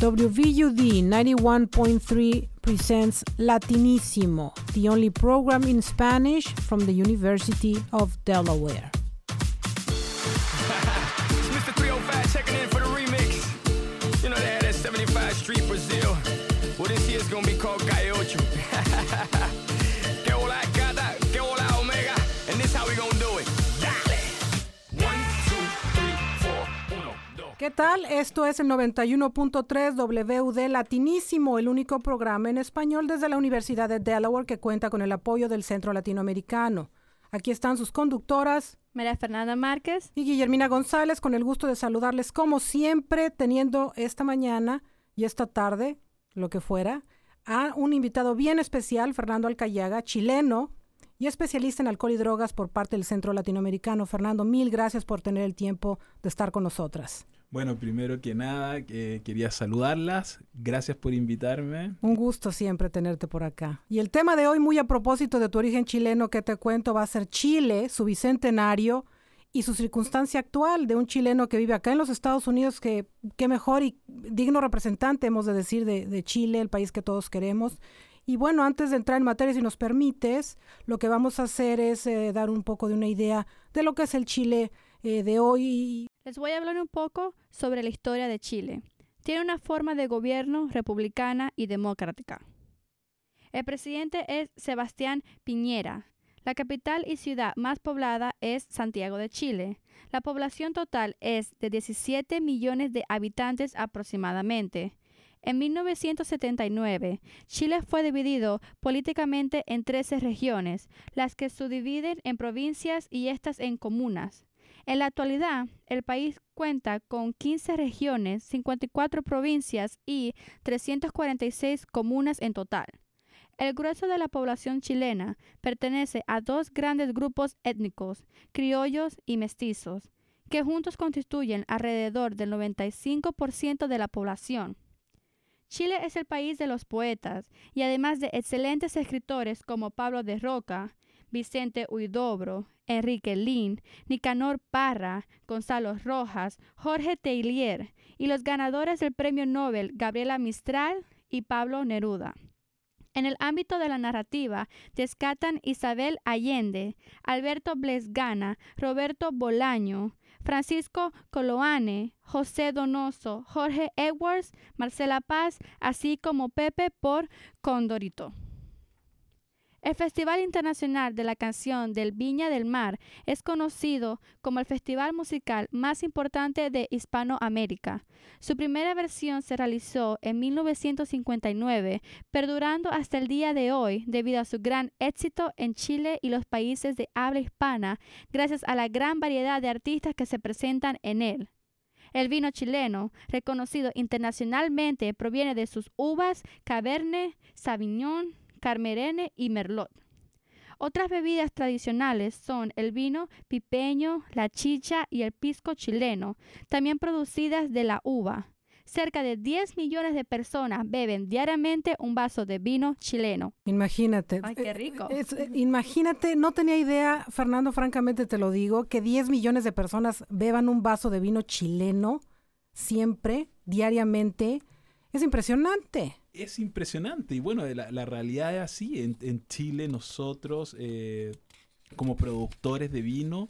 WVUD 91.3 presents Latinissimo, the only program in Spanish from the University of Delaware. Mr. 305 checking in for the remix. You know they had that 75 Street Brazil. Well, this year's gonna be called Calle ¿Qué tal? Esto es el 91.3 WD Latinísimo, el único programa en español desde la Universidad de Delaware que cuenta con el apoyo del Centro Latinoamericano. Aquí están sus conductoras María Fernanda Márquez. y Guillermina González con el gusto de saludarles como siempre, teniendo esta mañana y esta tarde, lo que fuera, a un invitado bien especial, Fernando Alcayaga, chileno y especialista en alcohol y drogas por parte del Centro Latinoamericano. Fernando, mil gracias por tener el tiempo de estar con nosotras. Bueno, primero que nada, eh, quería saludarlas. Gracias por invitarme. Un gusto siempre tenerte por acá. Y el tema de hoy, muy a propósito de tu origen chileno que te cuento, va a ser Chile, su bicentenario y su circunstancia actual de un chileno que vive acá en los Estados Unidos, que qué mejor y digno representante, hemos de decir, de, Chile, el país que todos queremos. Y bueno, antes de entrar en materia, si nos permites, lo que vamos a hacer es eh, dar un poco de una idea de lo que es el Chile eh, de hoy Les voy a hablar un poco sobre la historia de Chile. Tiene una forma de gobierno republicana y democrática. El presidente es Sebastián Piñera. La capital y ciudad más poblada es Santiago de Chile. La población total es de 17 millones de habitantes aproximadamente. En 1979, Chile fue dividido políticamente en 13 regiones, las que subdividen en provincias y estas en comunas. En la actualidad, el país cuenta con 15 regiones, 54 provincias y 346 comunas en total. El grueso de la población chilena pertenece a dos grandes grupos étnicos, criollos y mestizos, que juntos constituyen alrededor del 95% de la población. Chile es el país de los poetas y además de excelentes escritores como Pablo de Roca, Vicente Huidobro, Enrique Lin, Nicanor Parra, Gonzalo Rojas, Jorge Teilier y los ganadores del Premio Nobel Gabriela Mistral y Pablo Neruda. En el ámbito de la narrativa descatan Isabel Allende, Alberto Blesgana, Roberto Bolaño, Francisco Coloane, José Donoso, Jorge Edwards, Marcela Paz, así como Pepe por Condorito. El Festival Internacional de la Canción del Viña del Mar es conocido como el festival musical más importante de Hispanoamérica. Su primera versión se realizó en 1959, perdurando hasta el día de hoy debido a su gran éxito en Chile y los países de habla hispana, gracias a la gran variedad de artistas que se presentan en él. El vino chileno, reconocido internacionalmente, proviene de sus uvas Cabernet, Sauvignon, Carmerene y Merlot. Otras bebidas tradicionales son el vino pipeño, la chicha y el pisco chileno, también producidas de la uva. Cerca de 10 millones de personas beben diariamente un vaso de vino chileno. Imagínate. Ay, qué rico. es- imagínate, no tenía idea, Fernando, francamente te lo digo, que 10 millones de personas beban un vaso de vino chileno siempre, diariamente. Es impresionante. Es impresionante y bueno, la, la realidad es así. En, en Chile nosotros, eh, como productores de vino,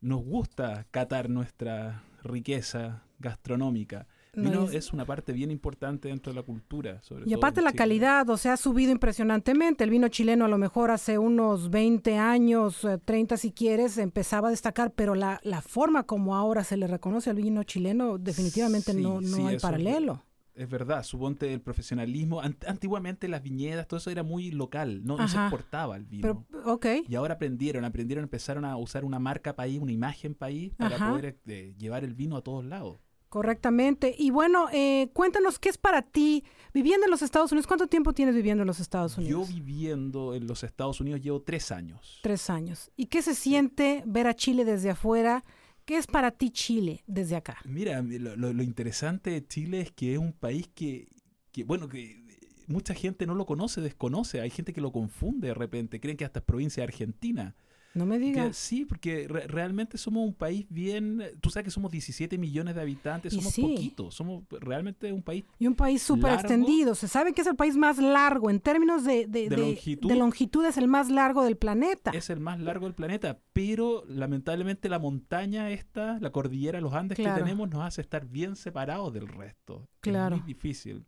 nos gusta catar nuestra riqueza gastronómica. No, Vino es- es una parte bien importante dentro de la cultura. Sobre Y todo aparte la calidad, o sea, ha subido impresionantemente. El vino chileno a lo mejor hace unos 20 años, eh, 30 si quieres, empezaba a destacar, pero la, la forma como ahora se le reconoce al vino chileno, definitivamente Sí, no, no sí, hay paralelo. Es verdad, suponte el profesionalismo. Ant- antiguamente las viñedas, todo eso era muy local, no, no se exportaba el vino. Pero, ok. Y ahora aprendieron, aprendieron, empezaron a usar una marca país, una imagen país, para Ajá. poder eh, llevar el vino a todos lados. Correctamente. Y bueno, eh, cuéntanos, ¿qué es para ti viviendo en los Estados Unidos? ¿Cuánto tiempo tienes viviendo en los Estados Yo Unidos? viviendo en los Estados Unidos llevo tres años. Tres años. ¿Y qué se siente ver a Chile desde afuera? ¿Qué es para ti Chile desde acá? Mira, lo, lo- lo interesante de Chile es que es un país que, que, bueno, que mucha gente no lo conoce, desconoce. Hay gente que lo confunde de repente, creen que hasta es provincia de Argentina. No me Que digas. sí, porque re- realmente somos un país bien... Tú sabes que somos 17 millones de habitantes, somos sí. poquitos, somos realmente un país Y un país súper extendido. Se sabe que es el país más largo en términos de, de, De longitud. de longitud, es el más largo del planeta. es el más largo del planeta, pero lamentablemente la montaña esta, la cordillera, los Andes Claro. que tenemos nos hace estar bien separados del resto. Claro. Es muy difícil.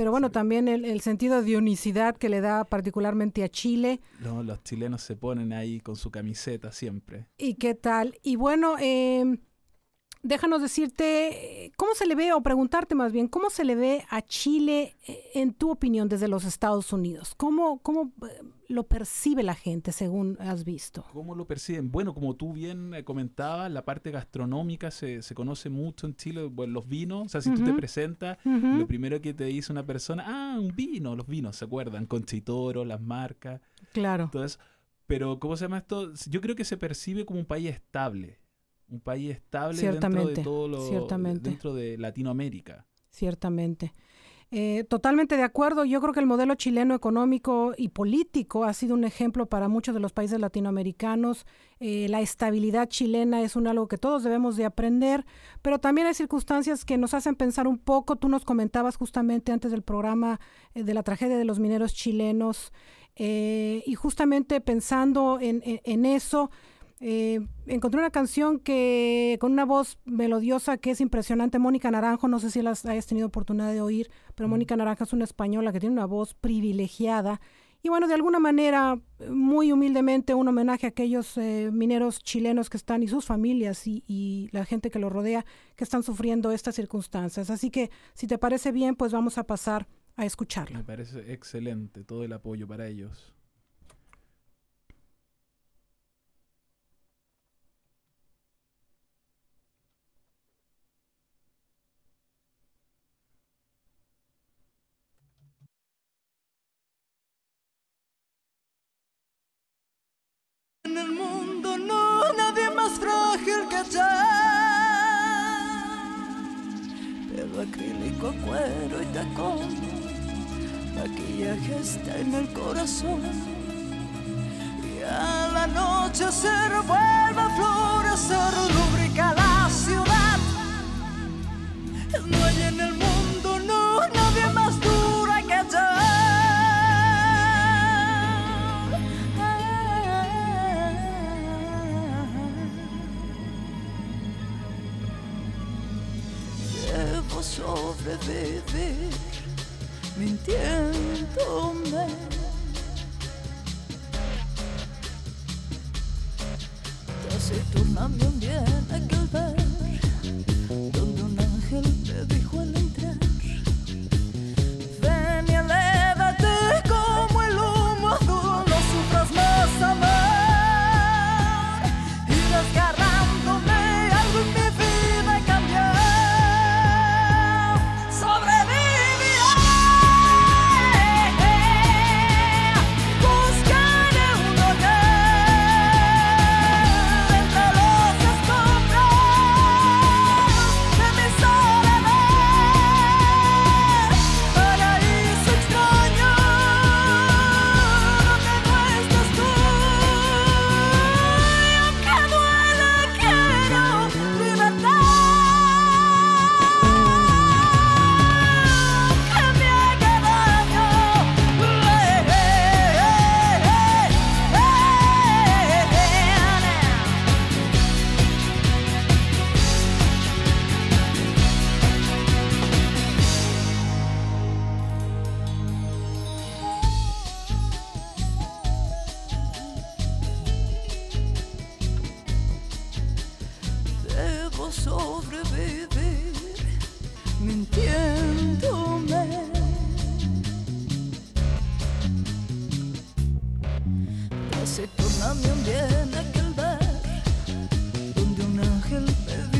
Pero bueno, Sí. también el, el sentido de unicidad que le da particularmente a Chile. No, los chilenos se ponen ahí con su camiseta siempre. ¿Y qué tal? Y bueno, eh, déjanos decirte, ¿cómo se le ve, o preguntarte más bien, cómo se le ve a Chile, eh, en tu opinión, desde los Estados Unidos? ¿Cómo, cómo eh, lo percibe la gente, según has visto? ¿Cómo lo perciben? Bueno, como tú bien eh, comentabas, la parte gastronómica se, se conoce mucho en Chile. Bueno, los vinos, o sea, si tú te presentas, lo primero que te dice una persona, ah, un vino, los vinos, ¿se acuerdan? Conchitoro, las marcas, Claro, eso. Pero, ¿cómo se llama esto? Yo creo que se percibe como un país estable. Un país estable dentro de todo lo... ciertamente. Dentro de Latinoamérica. ciertamente. Eh, totalmente de acuerdo. Yo creo que el modelo chileno económico y político ha sido un ejemplo para muchos de los países latinoamericanos. Eh, la estabilidad chilena es un algo que todos debemos de aprender, pero también hay circunstancias que nos hacen pensar un poco. Tú nos comentabas justamente antes del programa eh, de la tragedia de los mineros chilenos y justamente pensando en, en- en eso. Eh, encontré una canción que con una voz melodiosa que es impresionante, Mónica Naranjo, no sé si la hayas tenido oportunidad de oír, pero Mónica Naranjo es una española que tiene una voz privilegiada. Y bueno, de alguna manera, muy humildemente, un homenaje a aquellos eh, mineros chilenos que están y sus familias y, y la gente que los rodea que están sufriendo estas circunstancias. Así que, si te parece bien, pues vamos a pasar a escucharlo. Me parece excelente todo el apoyo para ellos. Maquillaje está en el corazón. Y al anochecer vuelve a florecer, lubrica la ciudad. No hay en el mundo, no, nadie más dura que yo. Debo sobrevivir mintiéndome. Taciturnamente un bien Un bien aquel ver donde un ángel me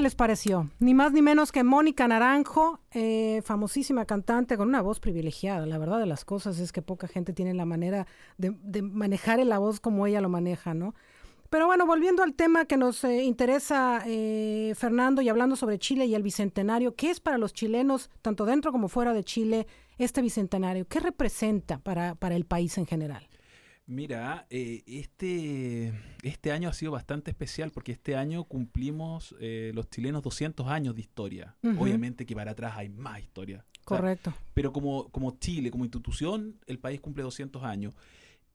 les pareció? Ni más ni menos que Mónica Naranjo, eh, famosísima cantante con una voz privilegiada. La verdad de las cosas es que poca gente tiene la manera de, manejar la voz como ella lo maneja, ¿no? Pero bueno, volviendo al tema que nos eh, interesa, eh, Fernando, y hablando sobre Chile y el Bicentenario, ¿qué es para los chilenos, tanto dentro como fuera de Chile, este Bicentenario? ¿Qué representa para, el país en general? Mira, este, este año ha sido bastante especial porque este año cumplimos eh, los chilenos 200 años de historia. Obviamente que para atrás hay más historia. O sea, Correcto. pero como, como Chile, como institución, el país cumple 200 años.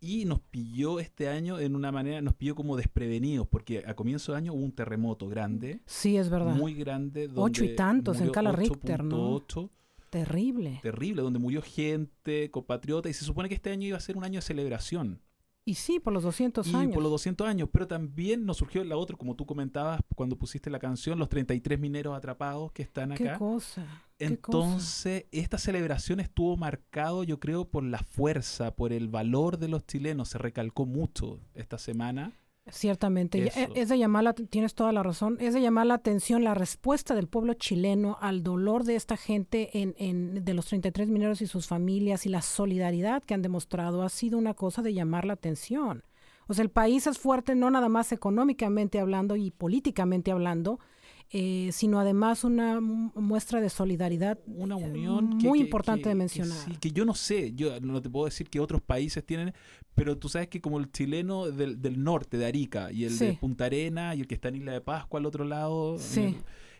Y nos pilló este año en una manera, nos pilló como desprevenidos, porque a comienzo de año hubo un terremoto grande, Sí, es verdad. muy grande. Ocho y tantos en escala Richter, ¿no? 8.8, Terrible. Terrible, donde murió gente, compatriota, y se supone que este año iba a ser un año de celebración. Y sí, por los 200 y años. por los 200 años, pero también nos surgió la otra, como tú comentabas cuando pusiste la canción, los 33 mineros atrapados que están Qué acá. qué cosa. Entonces, esta celebración estuvo marcado, yo creo, por la fuerza, por el valor de los chilenos. Se recalcó mucho esta semana. Ciertamente, Eso. es de llamar la, tienes toda la razón, es de llamar la atención la respuesta del pueblo chileno al dolor de esta gente en, en- de los 33 mineros y sus familias y la solidaridad que han demostrado ha sido una cosa de llamar la atención. O sea, el país es fuerte no nada más económicamente hablando y políticamente hablando, eh, sino además una mu- muestra de solidaridad Una eh, unión muy que- importante que- de que mencionar. sí, que yo no sé, yo no te puedo decir que otros países tienen, pero tú sabes que como el chileno del, del norte, de Arica, y el de. Punta Arena, y el que está en Isla de Pascua al otro lado, Sí. el-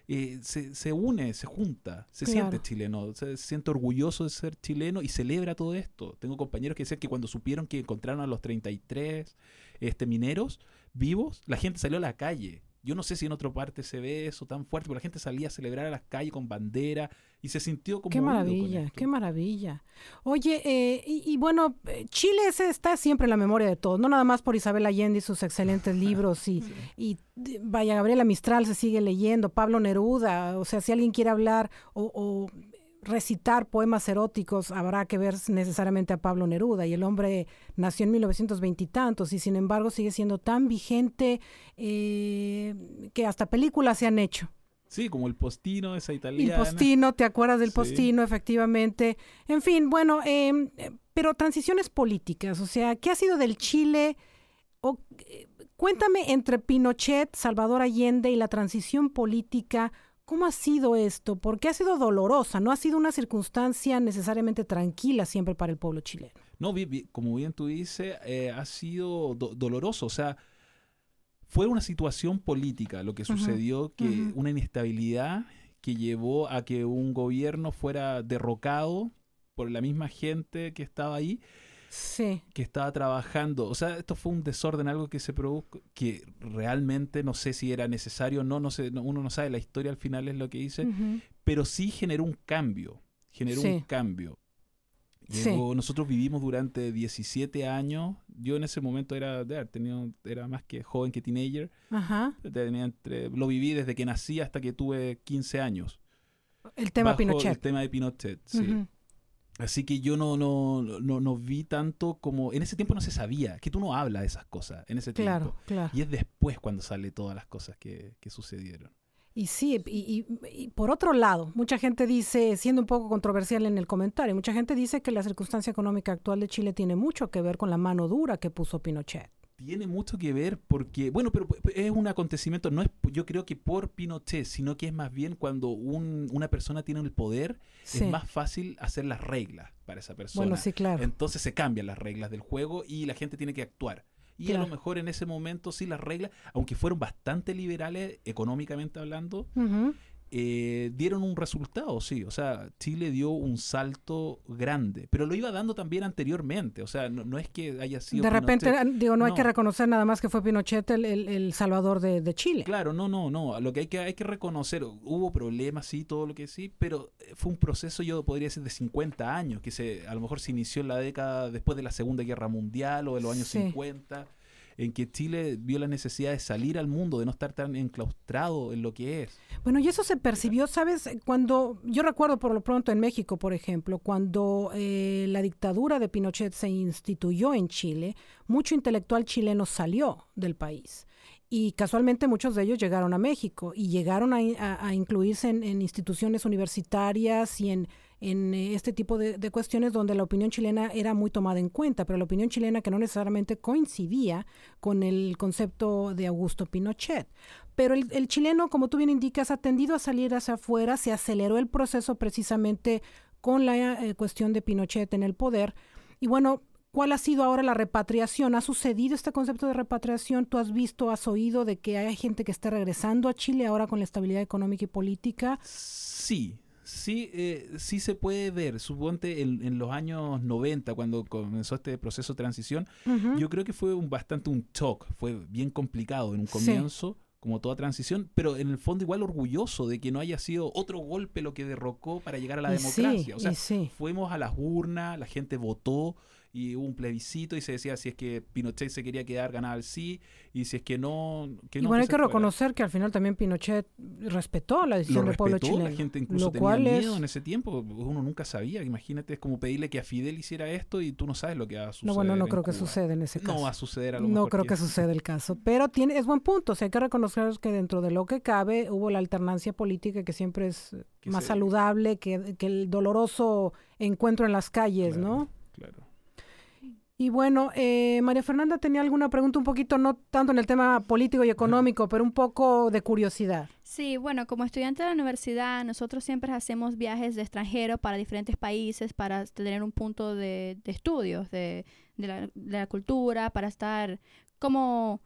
eh, se, se une, se junta, se Claro. siente chileno, se, se siente orgulloso de ser chileno y celebra todo esto. Tengo compañeros que decían que cuando supieron que encontraron a los 33 este, mineros vivos, la gente salió a la calle. Yo no sé si en otra parte se ve eso tan fuerte, pero la gente salía a celebrar a las calles con bandera y se sintió como Qué maravilla, qué maravilla. Oye, eh, y, y bueno, eh, Chile está siempre en la memoria de todos, no nada más por Isabel Allende y sus excelentes libros y, y d- vaya, Gabriela Mistral se sigue leyendo, Pablo Neruda, o sea, si alguien quiere hablar o, o recitar poemas eróticos, habrá que ver necesariamente a Pablo Neruda y el hombre nació en 1920 y tantos y sin embargo sigue siendo tan vigente eh, que hasta películas se han hecho. Sí, como el postino, esa El italiana. postino, ¿te acuerdas del Sí. postino? Efectivamente. En fin, bueno, eh, pero transiciones políticas, o sea, ¿qué ha sido del Chile? O, eh, cuéntame entre Pinochet, Salvador Allende y la transición política, ¿cómo ha sido esto? Porque ha sido dolorosa, no ha sido una circunstancia necesariamente tranquila siempre para el pueblo chileno. No, como bien tú dices, eh, ha sido do- doloroso. O sea, fue una situación política lo que sucedió, que una inestabilidad que llevó a que un gobierno fuera derrocado por la misma gente que estaba ahí, Sí, que estaba trabajando. O sea, esto fue un desorden, algo que se produjo, que realmente no sé si era necesario o no, no sé, no- uno no sabe, la historia al final es lo que dice, pero sí generó un cambio, generó un Sí. cambio. Sí. Llegó- Nosotros vivimos durante 17 años, yo en ese momento era, tenido, era más que joven que teenager, ajá. tenía entre- lo viví desde que nací hasta que tuve 15 años. El tema bajo El Pinochet. tema de Pinochet, sí. Así que yo no, no, no, no vi tanto como... En ese tiempo no se sabía, que tú no hablas de esas cosas en ese Claro, tiempo. claro. Y es después cuando sale todas las cosas que, que sucedieron. Y sí, y, y- y por otro lado, mucha gente dice, siendo un poco controversial en el comentario, mucha gente dice que la circunstancia económica actual de Chile tiene mucho que ver con la mano dura que puso Pinochet. Tiene mucho que ver porque, bueno, pero p- es un acontecimiento, no es yo creo que por Pinochet, sino que es más bien cuando un- una persona tiene el poder, Sí. es más fácil hacer las reglas para esa persona. bueno, sí, claro. Entonces se cambian las reglas del juego y la gente tiene que actuar. Y a lo mejor en ese momento sí las reglas, aunque fueron bastante liberales económicamente hablando, Ujú. Eh, dieron un resultado, sí. O sea, Chile dio un salto grande, pero lo iba dando también anteriormente. O sea, no, no es que haya sido... De repente, Pinochet. digo, no, hay que No. reconocer nada más que fue Pinochet el, el- el salvador de, de Chile. Claro, no, no, no. Lo que hay que, hay que reconocer, hubo problemas, sí, todo lo que sí, pero eh, fue un proceso, yo podría decir, de 50 años, que se, a lo mejor se inició en la década después de la Segunda Guerra Mundial o de los años Sí. 50, en que Chile vio la necesidad de salir al mundo, de no estar tan enclaustrado en lo que es. Bueno, y eso se percibió, ¿sabes? Cuando, yo recuerdo por lo pronto en México, por ejemplo, cuando eh, la dictadura de Pinochet se instituyó en Chile, mucho intelectual chileno salió del país. y casualmente muchos de ellos llegaron a México y llegaron a, in- a- a incluirse en, en instituciones universitarias y en, en, eh, este tipo de, cuestiones donde la opinión chilena era muy tomada en cuenta, pero la opinión chilena que no necesariamente coincidía con el concepto de Augusto Pinochet. Pero el, el chileno, como tú bien indicas, ha tendido a salir hacia afuera, se aceleró el proceso precisamente con la eh, cuestión de Pinochet en el poder. Y bueno, ¿cuál ha sido ahora la repatriación? ¿Ha sucedido este concepto de repatriación? ¿Tú has visto, has oído de que hay gente que está regresando a Chile ahora con la estabilidad económica y política? Sí, sí, eh, sí se puede ver. Suponte en, en los años 90, cuando comenzó este proceso de transición, Ujú. yo creo que fue un, bastante un shock. Fue bien complicado en un Sí. comienzo, como toda transición, pero en el fondo igual orgulloso de que no haya sido otro golpe lo que derrocó para llegar a la Y sí, democracia. o sea, sí. fuimos a las urnas, la gente votó y hubo un plebiscito y se decía si es que Pinochet se quería quedar, ganaba el sí, y si es que no, que Y no. bueno, hay que fuera. reconocer que al final también Pinochet respetó la decisión del pueblo chileno. la gente incluso lo tenía cual miedo es, en ese tiempo, uno nunca sabía, imagínate, es como pedirle que a Fidel hiciera esto y tú no sabes lo que va a suceder. no, bueno, no creo que suceda en ese caso. No va a suceder a lo No mejor creo que suceda el caso, pero tiene, es buen punto. O sea, hay que reconocer que dentro de lo que cabe hubo la alternancia política que siempre es más se- saludable que, que el doloroso encuentro en las calles, Claro, ¿no? Claro. Y bueno, eh, María Fernanda tenía alguna pregunta un poquito, no tanto en el tema político y económico, pero un poco de curiosidad. Sí, bueno, como estudiante de la universidad, nosotros siempre hacemos viajes de extranjero para diferentes países para tener un punto de, de estudios de, de la, de la cultura, para estar como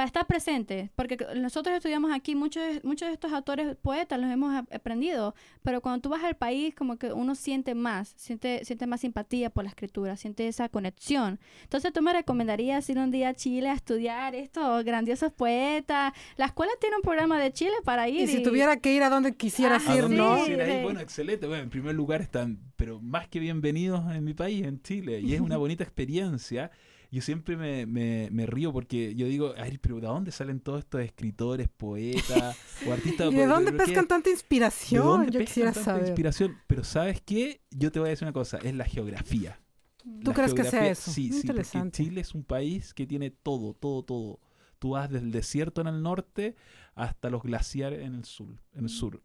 para estar presente, porque nosotros estudiamos aquí, muchos, de- muchos de estos autores poetas los hemos ap- aprendido, pero cuando tú vas al país como que uno siente más, siente, siente más simpatía por la escritura, siente esa conexión. Entonces tú me recomendarías ir un día a Chile a estudiar estos grandiosos poetas. La escuela tiene un programa de Chile para ir. Y si tuviera que ir a donde quisieras Ah, ¿A ir, dónde ¿no? quisiera ir? Bueno, excelente. Bueno, en primer lugar están, pero más que bienvenidos en mi país, en Chile. Y es una bonita experiencia. Yo siempre me, me, me río porque yo digo, ay, pero ¿de dónde salen todos estos escritores, poetas o artistas? ¿Y de dónde ¿Pero qué- pescan tanta ¿De inspiración? dónde Yo pescan quisiera tanta saber. inspiración? Pero ¿sabes qué? Yo te voy a decir una cosa, es la geografía. ¿Tú La crees que sea geografía- eso? Sí, sí, porque Interesante. Chile es un país que tiene todo, todo, todo. Tú vas desde el desierto en el norte hasta los glaciares en el sur. En el sur.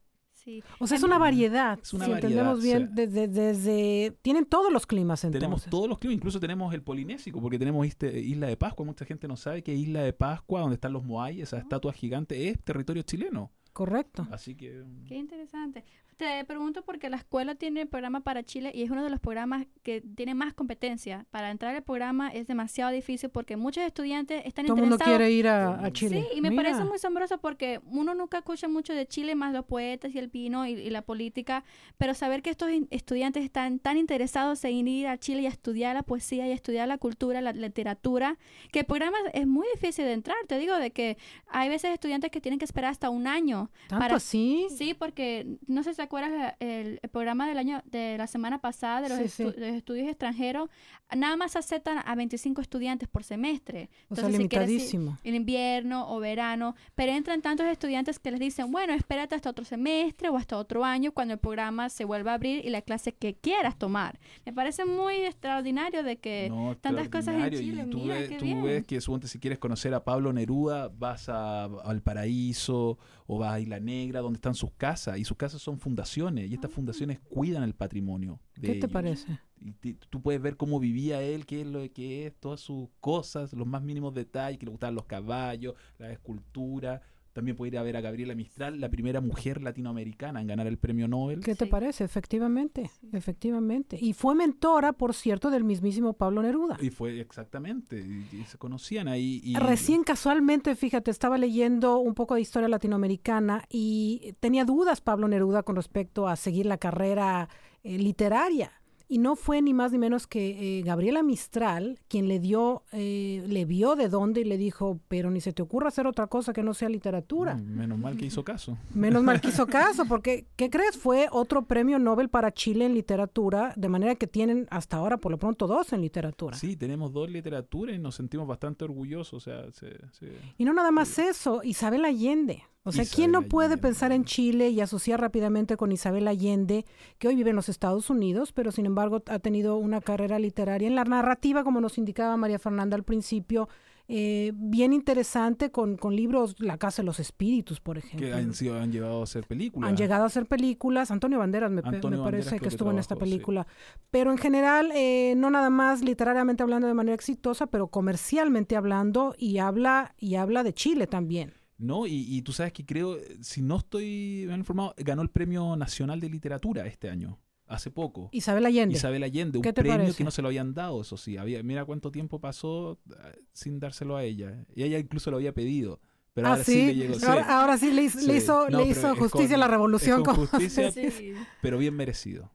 Sí. O sea, es una variedad. Es una si variedad, entendemos o bien, sea. desde, desde... Tienen todos los climas entonces. Tenemos todos los climas, incluso tenemos el polinésico, porque tenemos este- Isla de Pascua. Mucha gente no sabe que Isla de Pascua, donde están los Moai, esa estatua gigante, es territorio chileno. Correcto. Así que. Qué interesante. Te pregunto porque la escuela tiene el programa para Chile y es uno de los programas que tiene más competencia. Para entrar al programa es demasiado difícil porque muchos estudiantes están Todo el mundo interesados. quiere ir a, a Chile. Sí, y me Mira, parece muy asombroso porque uno nunca escucha mucho de Chile, más los poetas y el vino y, y la política, pero saber que estos estudiantes están tan interesados en ir a Chile y a estudiar la poesía y a estudiar la cultura, la literatura, que el programa es muy difícil de entrar. Te digo de que hay veces estudiantes que tienen que esperar hasta un año ¿Tanto para- así? Sí, porque no sé si acuerdas la- el, el programa del año de la semana pasada de los, Sí, estu- sí. de los estudios extranjeros, nada más aceptan a 25 estudiantes por semestre. O sea, Entonces, si ir limitadísimo. en invierno o verano, pero entran tantos estudiantes que les dicen, bueno, espérate hasta otro semestre o hasta otro año cuando el programa se vuelva a abrir y la clase que quieras tomar. Me parece muy extraordinario de que No, tantas cosas en. Chile, Y tú, mira, ves, qué tú bien. ves que suponte si quieres conocer a Pablo Neruda, vas a Valparaíso o vas a Isla Negra, donde están sus casas. Y sus casas son fundaciones. Y estas fundaciones cuidan el patrimonio. de ¿Qué te parece? Y te- tú puedes ver cómo vivía él, qué es lo que es, todas sus cosas, los más mínimos detalles, que le gustaban los caballos, la escultura. También puede ir a ver a Gabriela Mistral, la primera mujer latinoamericana en ganar el premio Nobel. ¿Qué te Sí. parece? Efectivamente, efectivamente. Y fue mentora, por cierto, del mismísimo Pablo Neruda. Y fue exactamente, y, y se conocían ahí. Y, Recién casualmente, fíjate, estaba leyendo un poco de historia latinoamericana y tenía dudas Pablo Neruda con respecto a seguir la carrera eh, literaria. Y no fue ni más ni menos que eh, Gabriela Mistral quien le dio, eh, le vio de dónde y le dijo, pero ni se te ocurra hacer otra cosa que no sea literatura. Mm, menos mal que hizo caso. Menos mal que hizo caso, porque, ¿qué crees? Fue otro premio Nobel para Chile en literatura, de manera que tienen hasta ahora, por lo pronto, dos en literatura. Sí, tenemos dos literaturas y nos sentimos bastante orgullosos. O sea, se- se- Y no nada más eso, Isabel Allende. O sea, Isabel ¿quién no puede Allende. pensar en Chile y asociar rápidamente con Isabel Allende, que hoy vive en los Estados Unidos, pero sin embargo ha tenido una carrera literaria en la narrativa, como nos indicaba María Fernanda al principio, eh, bien interesante con, con libros La Casa de los Espíritus, por ejemplo. Que han, sido, han llevado a hacer películas. Han llegado a hacer películas. Antonio Banderas me, Antonio parece que que estuvo en esta sí. película. Pero en general, eh, no nada más literariamente hablando de manera exitosa, pero comercialmente hablando y habla, y habla de Chile también. ¿No? Y, y tú sabes que creo, si no estoy mal informado, ganó el Premio Nacional de Literatura este año, hace poco. Isabel Allende. Isabel Allende, un ¿Qué te premio parece? que no se lo habían dado, eso sí. Había, mira cuánto tiempo pasó eh, sin dárselo a ella. Y ella incluso lo había pedido. Pero ah, ahora sí, sí. le llegó. sí. ahora, ahora sí le hizo, le hizo, No, le hizo justicia con- a la revolución. con justicia, pero bien merecido.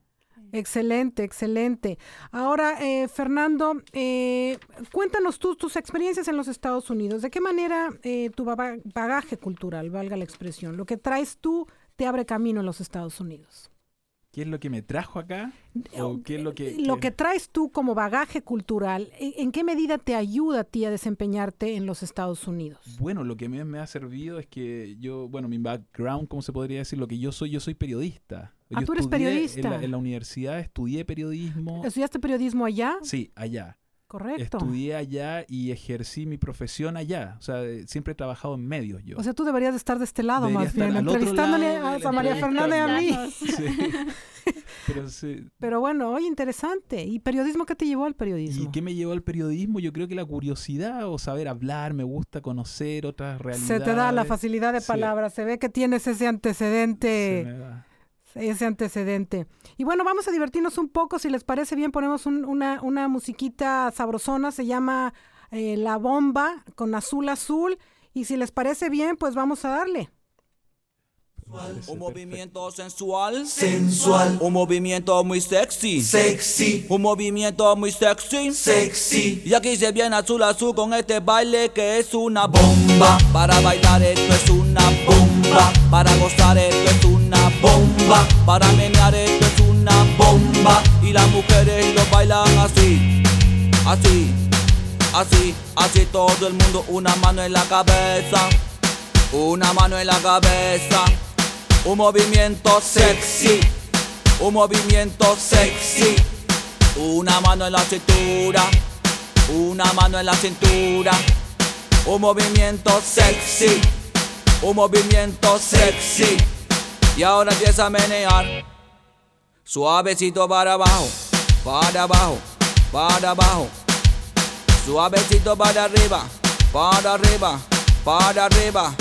Excelente, excelente. Ahora, eh, Fernando, eh, cuéntanos tú tus experiencias en los Estados Unidos. ¿De qué manera eh, tu ba- bagaje cultural, valga la expresión, lo que traes tú te abre camino en los Estados Unidos? ¿Qué es lo que me trajo acá? ¿O qué es lo que...? Lo que traes tú como bagaje cultural, ¿en en qué medida te ayuda a ti a desempeñarte en los Estados Unidos? Bueno, lo que me, me ha servido es que yo, bueno, mi background, ¿cómo se podría decir? Lo que yo soy, yo soy periodista. Ah, Yo tú eres periodista. En la, en la universidad estudié periodismo. ¿Estudiaste periodismo allá? Sí, allá. Correcto. Estudié allá y ejercí mi profesión allá. O sea, eh, siempre he trabajado en medios yo. O sea, tú deberías de estar de este lado Debería más bien, entrevistándole lado a, María. Fernanda y a mí. Sí. Pero sí. Pero bueno, oye, interesante. ¿Y periodismo qué te llevó al ¿Y periodismo? qué me llevó al periodismo? Yo creo que la curiosidad o saber hablar, me gusta conocer otras realidades. Se te da la facilidad de Sí. palabras, se ve que tienes ese Se antecedente, me da. Ese antecedente. Y bueno, vamos a divertirnos un poco, si les parece bien, ponemos un- una, una musiquita sabrosona, se llama eh, La Bomba con Azul Azul, y si les parece bien, pues vamos a darle. Un movimiento sensual, sensual, un movimiento muy sexy, sexy, un movimiento muy sexy, sexy, Y aquí se viene azul azul con este baile que es una bomba. Para bailar esto es una bomba. Para gozar esto es una bomba. Para menear esto es una bomba. Y las mujeres lo bailan así, así, así, así todo el mundo. Una mano en la cabeza, una mano en la cabeza. Un movimiento sexy, un movimiento sexy. Una mano en la cintura, una mano en la cintura. Un movimiento sexy, un movimiento sexy. Y ahora empieza a menear. Suavecito para abajo, para abajo, para abajo. Suavecito para arriba, para arriba, para arriba.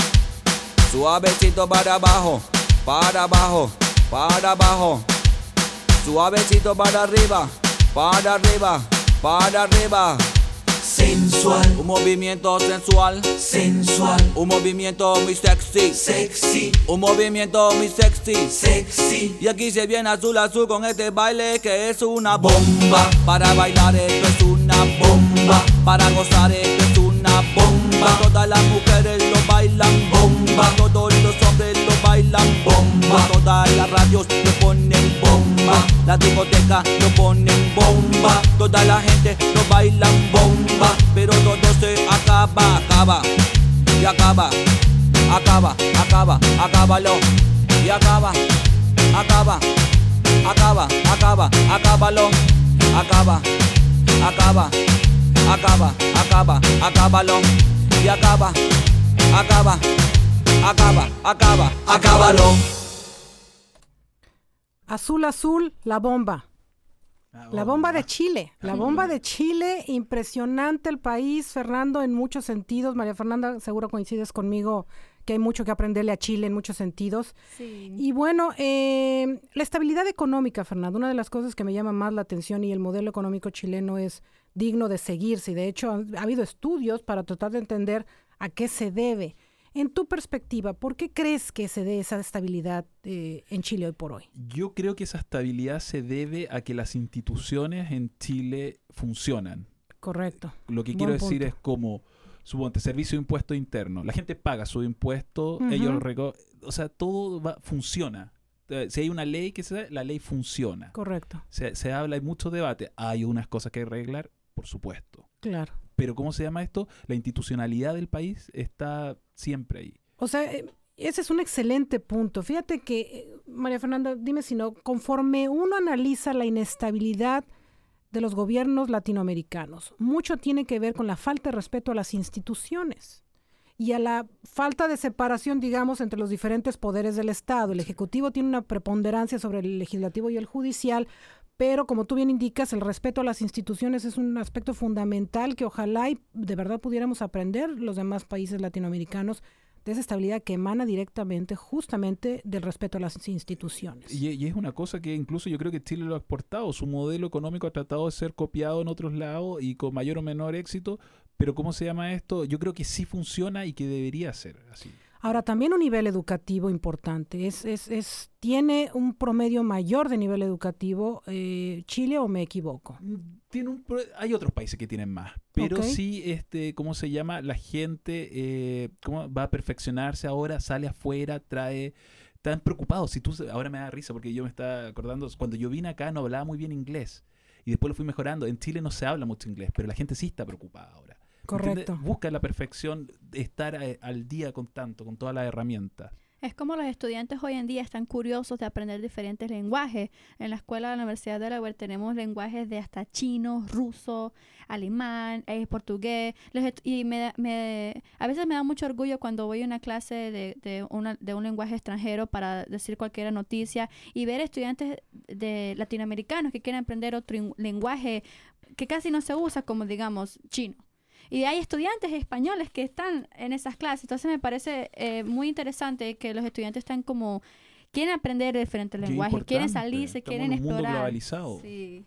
Suavecito para abajo, para abajo, para abajo. Suavecito para arriba, para arriba, para arriba. Sensual, Un movimiento sensual, sensual, un movimiento muy sexy, sexy, un movimiento muy sexy. sexy, Y aquí se viene azul azul con este baile que es una bomba. Para bailar esto es una bomba. Para gozar esto es una bomba. Todas las mujeres lo bailan bailan bomba. Todas las radios lo ponen bomba. La discoteca lo ponen bomba. Toda la gente lo bailan bomba. Pero todo se acaba, acaba. Y acaba, acaba, acaba, acábalo. Y acaba, acaba, acaba, acaba, acábalo. Acaba, acaba, acaba, acaba, acábalo. Y acaba, acaba, acaba, acaba, acábalo. Azul Azul, La Bomba. La bomba de Chile, la bomba de Chile, impresionante el país, Fernando, en muchos sentidos. María Fernanda, seguro coincides conmigo que hay mucho que aprenderle a Chile en muchos sentidos. Sí. Y bueno, eh, la estabilidad económica, Fernando, una de las cosas que me llama más la atención y el modelo económico chileno es digno de seguirse. Y de hecho, ha habido estudios para tratar de entender a qué se debe. En tu perspectiva, ¿por qué crees que se dé esa estabilidad eh, en Chile hoy por hoy? Yo creo que esa estabilidad se debe a que las instituciones en Chile funcionan. Correcto. Lo que Buen quiero decir punto. es como, suponte, servicio de impuesto interno. La gente paga su impuesto, Ujú. ellos reco- O sea, todo va- funciona. Eh, Si hay una ley que se da, la ley funciona. Correcto, Se, se habla, hay mucho debate. Hay unas cosas que arreglar, por supuesto. claro. Pero ¿cómo se llama esto? La institucionalidad del país está siempre ahí. O sea, eh, ese es un excelente punto. Fíjate que, eh, María Fernanda, dime si no, conforme uno analiza la inestabilidad de los gobiernos latinoamericanos. Mucho tiene que ver con la falta de respeto a las instituciones y a la falta de separación, digamos, entre los diferentes poderes del Estado. El Ejecutivo tiene una preponderancia sobre el legislativo y el judicial, pero como tú bien indicas, el respeto a las instituciones es un aspecto fundamental que ojalá y de verdad pudiéramos aprender los demás países latinoamericanos de esa estabilidad que emana directamente justamente del respeto a las instituciones. Y, y es una cosa que incluso yo creo que Chile lo ha exportado. Su modelo económico ha tratado de ser copiado en otros lados y con mayor o menor éxito. Pero ¿cómo se llama esto? Yo creo que sí funciona y que debería ser así. Ahora, también un nivel educativo importante. Es, es, es, ¿Tiene un promedio mayor de nivel educativo eh, Chile o me equivoco? Tiene un, hay otros países que tienen más, pero Ok. sí, este, ¿cómo se llama? La gente eh, ¿cómo va a perfeccionarse ahora, sale afuera, trae... Están preocupados. Si tú, ahora me da risa porque yo me estaba acordando, cuando yo vine acá no hablaba muy bien inglés y después lo fui mejorando. En Chile no se habla mucho inglés, pero la gente sí está preocupada ahora. ¿Entiendes? Correcto. Busca la perfección, estar eh, al día con tanto, con todas las herramientas. Es como los estudiantes hoy en día están curiosos de aprender diferentes lenguajes. En la escuela de la Universidad de Delaware tenemos lenguajes de hasta chino, ruso, alemán, eh, portugués. Y me, da- me- a veces me da mucho orgullo cuando voy a una clase de, de, una- de un lenguaje extranjero para decir cualquier noticia y ver estudiantes de latinoamericanos que quieren aprender otro lenguaje que casi no se usa, como digamos chino. Y hay estudiantes españoles que están en esas clases. Entonces me parece eh, muy interesante que los estudiantes están como... Quieren aprender diferentes lenguajes, quieren salirse, Estamos quieren en un mundo explorar. globalizado. Sí.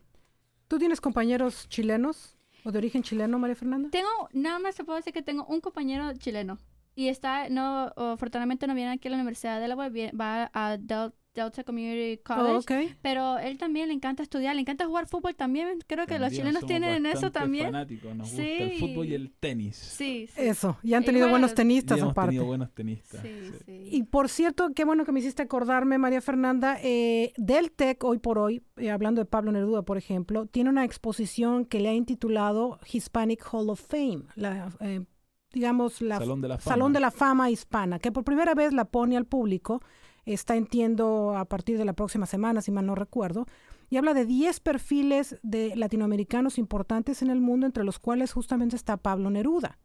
¿Tú tienes compañeros chilenos o de origen chileno, María Fernanda? Tengo, nada más se puede decir que tengo un compañero chileno. Y está, no, afortunadamente no viene aquí a la Universidad de Delaware, vie- va a Del- Delta Community College. Oh. Pero él también le encanta estudiar, le encanta jugar fútbol también. Creo que los chilenos tienen eso también. fanáticos, Nos gusta el Sí. fútbol y el tenis. Sí, sí. Eso, y han tenido buenos Y tenistas hemos aparte. tenido buenos tenistas. Sí, sí. sí. Y por cierto, qué bueno que me hiciste acordarme, María Fernanda, eh, del TEC hoy por hoy, eh, hablando de Pablo Neruda, por ejemplo, tiene una exposición que le ha intitulado Hispanic Hall of Fame, la, eh, digamos, la Salón de la Fama. Salón de la Fama Hispana, que por primera vez la pone al público, está entiendo a partir de la próxima semana, si mal no recuerdo, y habla de 10 perfiles de latinoamericanos importantes en el mundo, entre los cuales justamente está Pablo Neruda.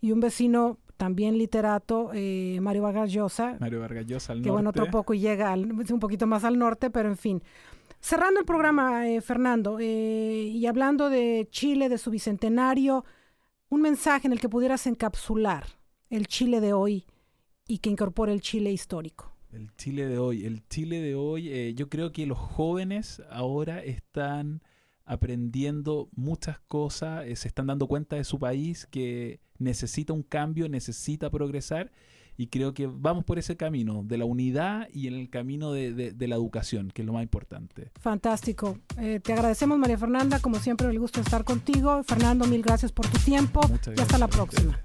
Y un vecino también literato, eh, Mario Vargas Llosa, Mario Vargas Llosa al que bueno, norte. otro poco y llega al- un poquito más al norte, pero en fin. Cerrando el programa, eh, Fernando, eh, y hablando de Chile, de su bicentenario, un mensaje en el que pudieras encapsular el Chile de hoy y que incorpore el Chile histórico. El Chile de hoy. El Chile de hoy, eh, yo creo que los jóvenes ahora están aprendiendo muchas cosas, eh, se están dando cuenta de su país que necesita un cambio, necesita progresar y creo que vamos por ese camino de la unidad y en el camino de, de- de la educación, que es lo más importante. Fantástico. Eh, te agradecemos, María Fernanda. Como siempre, el gusto de estar contigo. Fernando, mil gracias por tu tiempo Muchas y hasta la próxima.